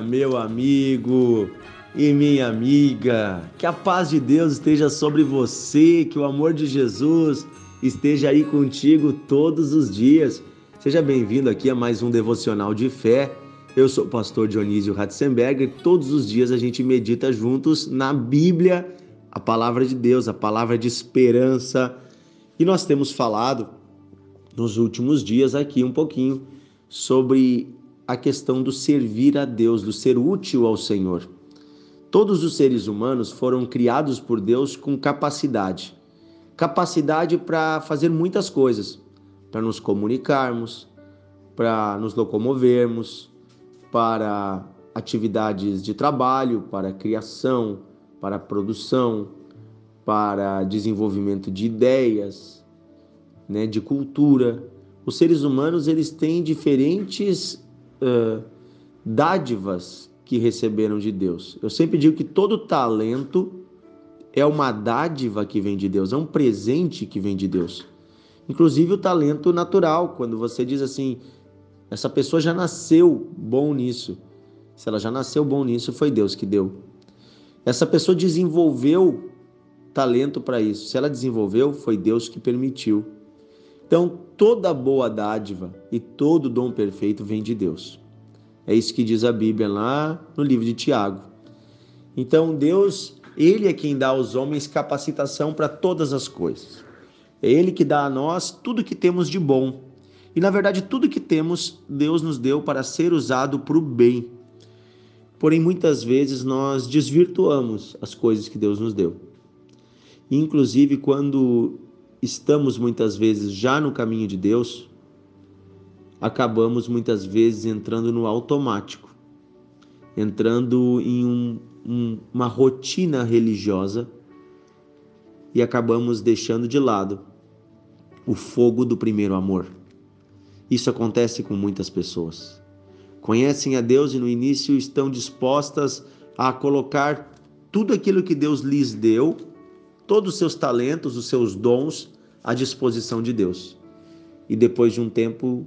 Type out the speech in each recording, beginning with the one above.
meu amigo e minha amiga. Que a paz de Deus esteja sobre você, que o amor de Jesus esteja aí contigo todos os dias. Seja bem-vindo aqui a mais um devocional de fé. Eu sou o pastor Dionísio Ratzenberger todos os dias a gente medita juntos na Bíblia, a palavra de Deus, a palavra de esperança. E nós temos falado nos últimos dias aqui um pouquinho sobre a questão do servir a Deus, do ser útil ao Senhor. Todos os seres humanos foram criados por Deus com capacidade. Capacidade para fazer muitas coisas, para nos comunicarmos, para nos locomovermos, para atividades de trabalho, para criação, para produção, para desenvolvimento de ideias, né, de cultura. Os seres humanos eles têm diferentes uh, dádivas que receberam de Deus. Eu sempre digo que todo talento é uma dádiva que vem de Deus, é um presente que vem de Deus. Inclusive o talento natural, quando você diz assim, essa pessoa já nasceu bom nisso. Se ela já nasceu bom nisso, foi Deus que deu. Essa pessoa desenvolveu talento para isso. Se ela desenvolveu, foi Deus que permitiu. Então, toda boa dádiva e todo dom perfeito vem de Deus. É isso que diz a Bíblia lá no livro de Tiago. Então, Deus, Ele é quem dá aos homens capacitação para todas as coisas. É Ele que dá a nós tudo que temos de bom. E, na verdade, tudo que temos, Deus nos deu para ser usado para o bem. Porém, muitas vezes nós desvirtuamos as coisas que Deus nos deu. Inclusive, quando estamos muitas vezes já no caminho de Deus, acabamos muitas vezes entrando no automático, entrando em um, um, uma rotina religiosa e acabamos deixando de lado o fogo do primeiro amor. Isso acontece com muitas pessoas. Conhecem a Deus e no início estão dispostas a colocar tudo aquilo que Deus lhes deu todos os seus talentos, os seus dons à disposição de Deus. E depois de um tempo,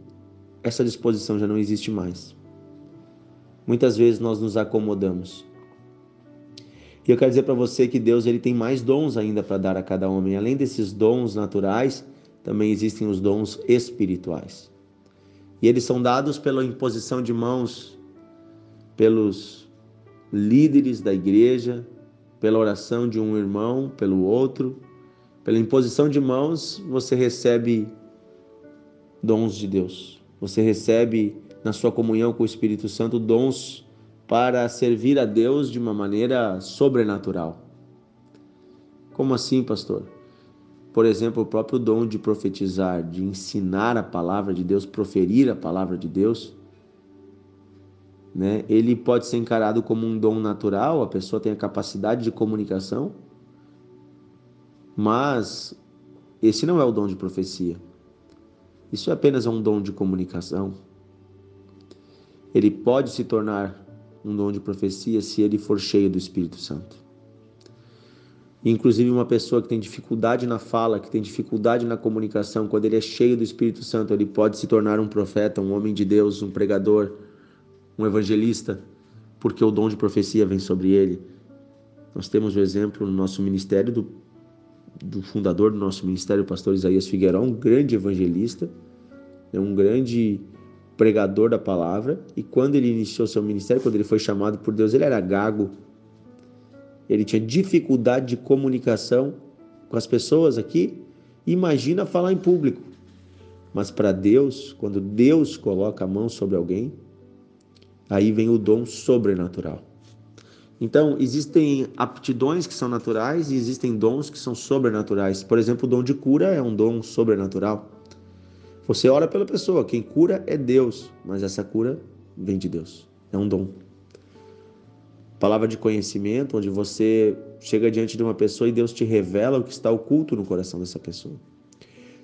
essa disposição já não existe mais. Muitas vezes nós nos acomodamos. E eu quero dizer para você que Deus ele tem mais dons ainda para dar a cada homem. Além desses dons naturais, também existem os dons espirituais. E eles são dados pela imposição de mãos pelos líderes da igreja, pela oração de um irmão pelo outro, pela imposição de mãos, você recebe dons de Deus. Você recebe na sua comunhão com o Espírito Santo dons para servir a Deus de uma maneira sobrenatural. Como assim, pastor? Por exemplo, o próprio dom de profetizar, de ensinar a palavra de Deus, proferir a palavra de Deus né? Ele pode ser encarado como um dom natural, a pessoa tem a capacidade de comunicação, mas esse não é o dom de profecia. Isso é apenas um dom de comunicação. Ele pode se tornar um dom de profecia se ele for cheio do Espírito Santo. Inclusive, uma pessoa que tem dificuldade na fala, que tem dificuldade na comunicação, quando ele é cheio do Espírito Santo, ele pode se tornar um profeta, um homem de Deus, um pregador, um evangelista, porque o dom de profecia vem sobre ele. Nós temos o exemplo no nosso ministério do, do fundador do nosso ministério, o pastor Isaías Figueiró, um grande evangelista, é um grande pregador da palavra, e quando ele iniciou seu ministério, quando ele foi chamado por Deus, ele era gago. Ele tinha dificuldade de comunicação com as pessoas aqui. Imagina falar em público. Mas para Deus, quando Deus coloca a mão sobre alguém, Aí vem o dom sobrenatural. Então, existem aptidões que são naturais e existem dons que são sobrenaturais. Por exemplo, o dom de cura é um dom sobrenatural. Você ora pela pessoa, quem cura é Deus, mas essa cura vem de Deus, é um dom. Palavra de conhecimento, onde você chega diante de uma pessoa e Deus te revela o que está oculto no coração dessa pessoa.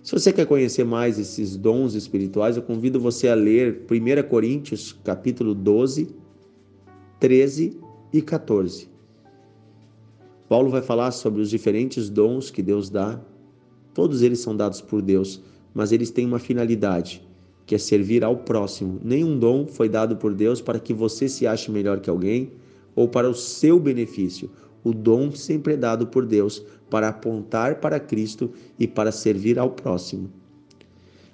Se você quer conhecer mais esses dons espirituais, eu convido você a ler 1 Coríntios, capítulo 12, 13 e 14. Paulo vai falar sobre os diferentes dons que Deus dá. Todos eles são dados por Deus, mas eles têm uma finalidade: que é servir ao próximo. Nenhum dom foi dado por Deus para que você se ache melhor que alguém ou para o seu benefício. O dom sempre é dado por Deus para apontar para Cristo e para servir ao próximo.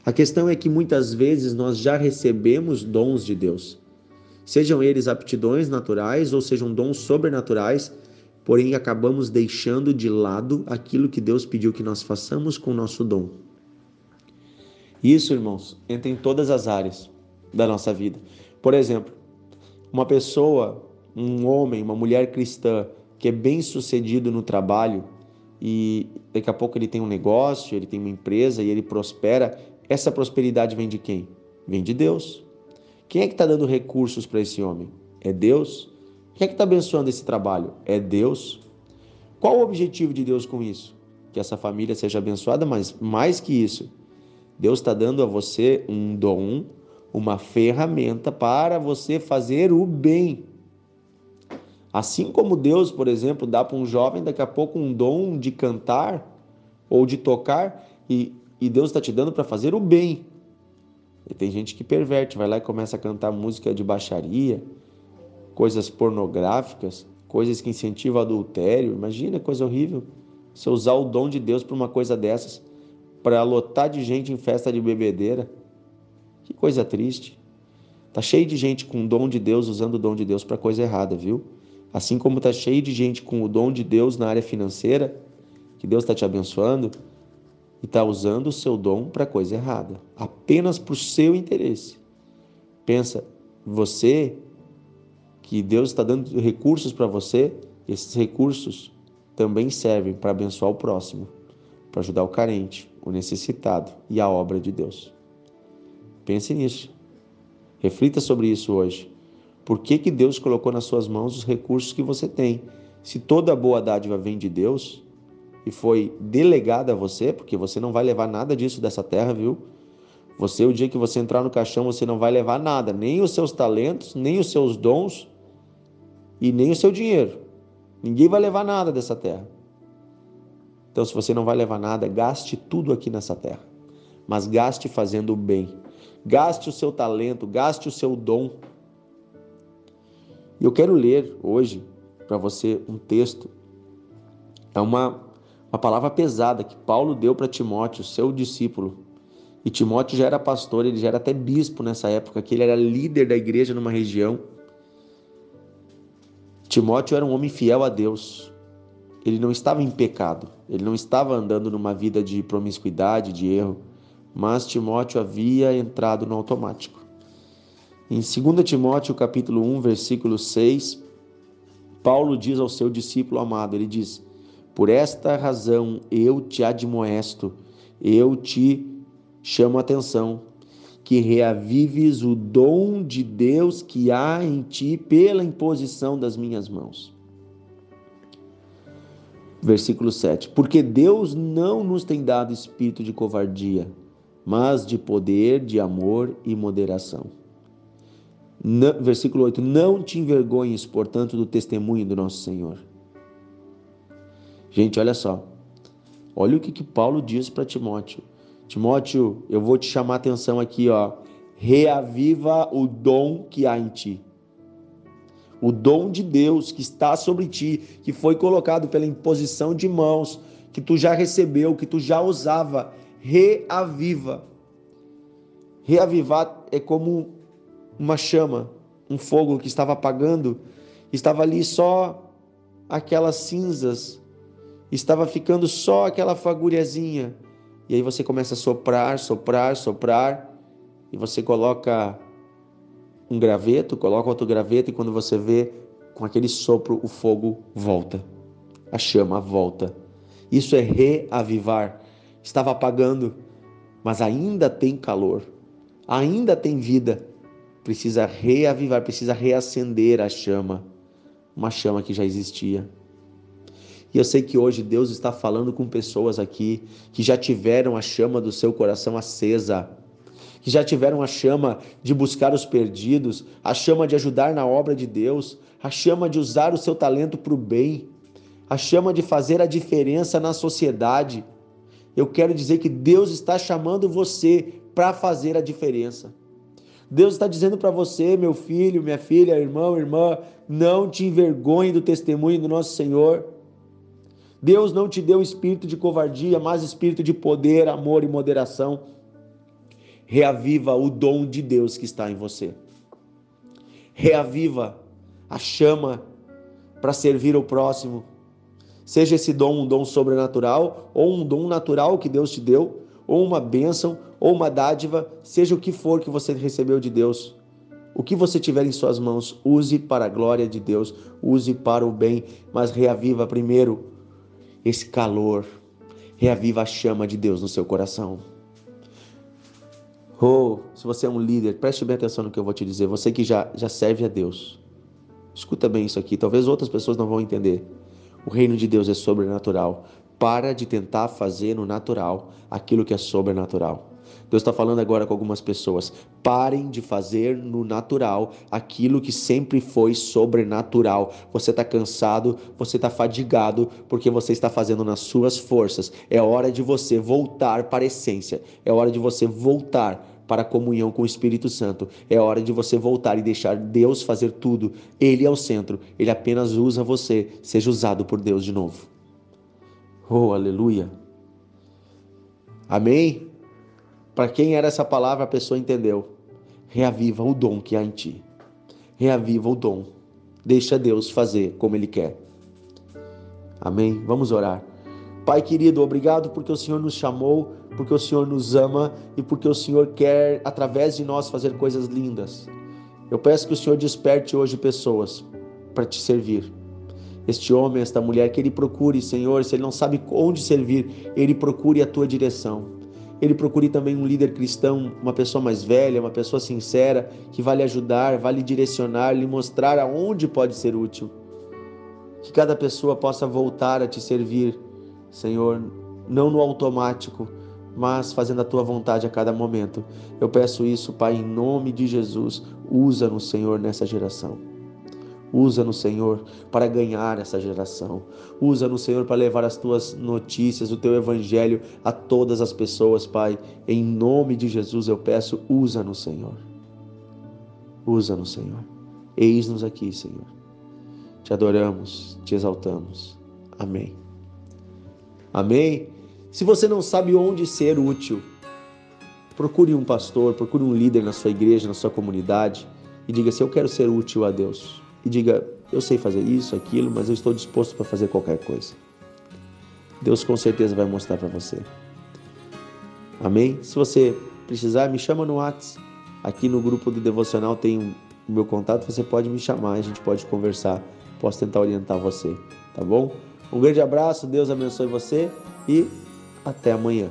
A questão é que muitas vezes nós já recebemos dons de Deus, sejam eles aptidões naturais ou sejam dons sobrenaturais, porém acabamos deixando de lado aquilo que Deus pediu que nós façamos com o nosso dom. Isso, irmãos, entra em todas as áreas da nossa vida. Por exemplo, uma pessoa, um homem, uma mulher cristã que é bem sucedido no trabalho e daqui a pouco ele tem um negócio, ele tem uma empresa e ele prospera, essa prosperidade vem de quem? Vem de Deus. Quem é que está dando recursos para esse homem? É Deus. Quem é que está abençoando esse trabalho? É Deus. Qual o objetivo de Deus com isso? Que essa família seja abençoada, mas mais que isso, Deus está dando a você um dom, uma ferramenta para você fazer o bem. Assim como Deus, por exemplo, dá para um jovem daqui a pouco um dom de cantar ou de tocar e, e Deus está te dando para fazer o bem. E tem gente que perverte, vai lá e começa a cantar música de baixaria, coisas pornográficas, coisas que incentivam adultério. Imagina, coisa horrível. Você usar o dom de Deus para uma coisa dessas para lotar de gente em festa de bebedeira. Que coisa triste. Tá cheio de gente com o dom de Deus usando o dom de Deus para coisa errada, viu? Assim como tá cheio de gente com o dom de Deus na área financeira, que Deus está te abençoando e está usando o seu dom para coisa errada, apenas para o seu interesse. Pensa, você que Deus está dando recursos para você, esses recursos também servem para abençoar o próximo, para ajudar o carente, o necessitado e a obra de Deus. Pense nisso. Reflita sobre isso hoje. Por que, que Deus colocou nas suas mãos os recursos que você tem? Se toda boa dádiva vem de Deus e foi delegada a você, porque você não vai levar nada disso dessa terra, viu? Você, o dia que você entrar no caixão, você não vai levar nada, nem os seus talentos, nem os seus dons e nem o seu dinheiro. Ninguém vai levar nada dessa terra. Então, se você não vai levar nada, gaste tudo aqui nessa terra. Mas gaste fazendo o bem. Gaste o seu talento, gaste o seu dom. E eu quero ler hoje para você um texto. É uma, uma palavra pesada que Paulo deu para Timóteo, seu discípulo. E Timóteo já era pastor, ele já era até bispo nessa época, que ele era líder da igreja numa região. Timóteo era um homem fiel a Deus, ele não estava em pecado, ele não estava andando numa vida de promiscuidade, de erro, mas Timóteo havia entrado no automático. Em 2 Timóteo capítulo 1, versículo 6, Paulo diz ao seu discípulo amado, ele diz: "Por esta razão eu te admoesto, eu te chamo a atenção, que reavives o dom de Deus que há em ti pela imposição das minhas mãos." Versículo 7. Porque Deus não nos tem dado espírito de covardia, mas de poder, de amor e moderação. Versículo 8. Não te envergonhes, portanto, do testemunho do nosso Senhor. Gente, olha só. Olha o que, que Paulo diz para Timóteo. Timóteo, eu vou te chamar a atenção aqui, ó. Reaviva o dom que há em ti o dom de Deus que está sobre ti, que foi colocado pela imposição de mãos, que tu já recebeu, que tu já usava, reaviva. Reavivar é como uma chama, um fogo que estava apagando, estava ali só aquelas cinzas, estava ficando só aquela fagulhazinha. E aí você começa a soprar, soprar, soprar, e você coloca um graveto, coloca outro graveto e quando você vê com aquele sopro o fogo volta. A chama volta. Isso é reavivar. Estava apagando, mas ainda tem calor. Ainda tem vida. Precisa reavivar, precisa reacender a chama. Uma chama que já existia. E eu sei que hoje Deus está falando com pessoas aqui que já tiveram a chama do seu coração acesa que já tiveram a chama de buscar os perdidos, a chama de ajudar na obra de Deus, a chama de usar o seu talento para o bem, a chama de fazer a diferença na sociedade. Eu quero dizer que Deus está chamando você para fazer a diferença. Deus está dizendo para você, meu filho, minha filha, irmão, irmã, não te envergonhe do testemunho do nosso Senhor. Deus não te deu espírito de covardia, mas espírito de poder, amor e moderação. Reaviva o dom de Deus que está em você. Reaviva a chama para servir o próximo. Seja esse dom um dom sobrenatural ou um dom natural que Deus te deu, ou uma bênção, ou uma dádiva, seja o que for que você recebeu de Deus. O que você tiver em suas mãos, use para a glória de Deus, use para o bem, mas reaviva primeiro esse calor, reaviva a chama de Deus no seu coração. Oh, se você é um líder, preste bem atenção no que eu vou te dizer. Você que já, já serve a Deus, escuta bem isso aqui. Talvez outras pessoas não vão entender. O reino de Deus é sobrenatural. Para de tentar fazer no natural aquilo que é sobrenatural. Deus está falando agora com algumas pessoas. Parem de fazer no natural aquilo que sempre foi sobrenatural. Você está cansado, você está fadigado, porque você está fazendo nas suas forças. É hora de você voltar para a essência. É hora de você voltar para a comunhão com o Espírito Santo. É hora de você voltar e deixar Deus fazer tudo. Ele é o centro. Ele apenas usa você. Seja usado por Deus de novo. Oh, aleluia. Amém? Para quem era essa palavra, a pessoa entendeu. Reaviva o dom que há em ti. Reaviva o dom. Deixa Deus fazer como Ele quer. Amém? Vamos orar. Pai querido, obrigado porque o Senhor nos chamou, porque o Senhor nos ama e porque o Senhor quer, através de nós, fazer coisas lindas. Eu peço que o Senhor desperte hoje pessoas para te servir. Este homem, esta mulher, que ele procure, Senhor, se ele não sabe onde servir, ele procure a tua direção. Ele procure também um líder cristão, uma pessoa mais velha, uma pessoa sincera, que vai lhe ajudar, vai lhe direcionar, lhe mostrar aonde pode ser útil. Que cada pessoa possa voltar a te servir Senhor, não no automático, mas fazendo a tua vontade a cada momento. Eu peço isso, Pai, em nome de Jesus. Usa-nos, Senhor, nessa geração. Usa-nos, Senhor, para ganhar essa geração. Usa-nos, Senhor, para levar as tuas notícias, o teu evangelho a todas as pessoas, Pai. Em nome de Jesus eu peço, usa-nos, Senhor. Usa-nos, Senhor. Eis-nos aqui, Senhor. Te adoramos, te exaltamos. Amém. Amém? Se você não sabe onde ser útil, procure um pastor, procure um líder na sua igreja, na sua comunidade e diga assim: Eu quero ser útil a Deus. E diga: Eu sei fazer isso, aquilo, mas eu estou disposto para fazer qualquer coisa. Deus com certeza vai mostrar para você. Amém? Se você precisar, me chama no WhatsApp. Aqui no grupo do devocional tem o meu contato, você pode me chamar, a gente pode conversar, posso tentar orientar você, tá bom? Um grande abraço, Deus abençoe você e até amanhã.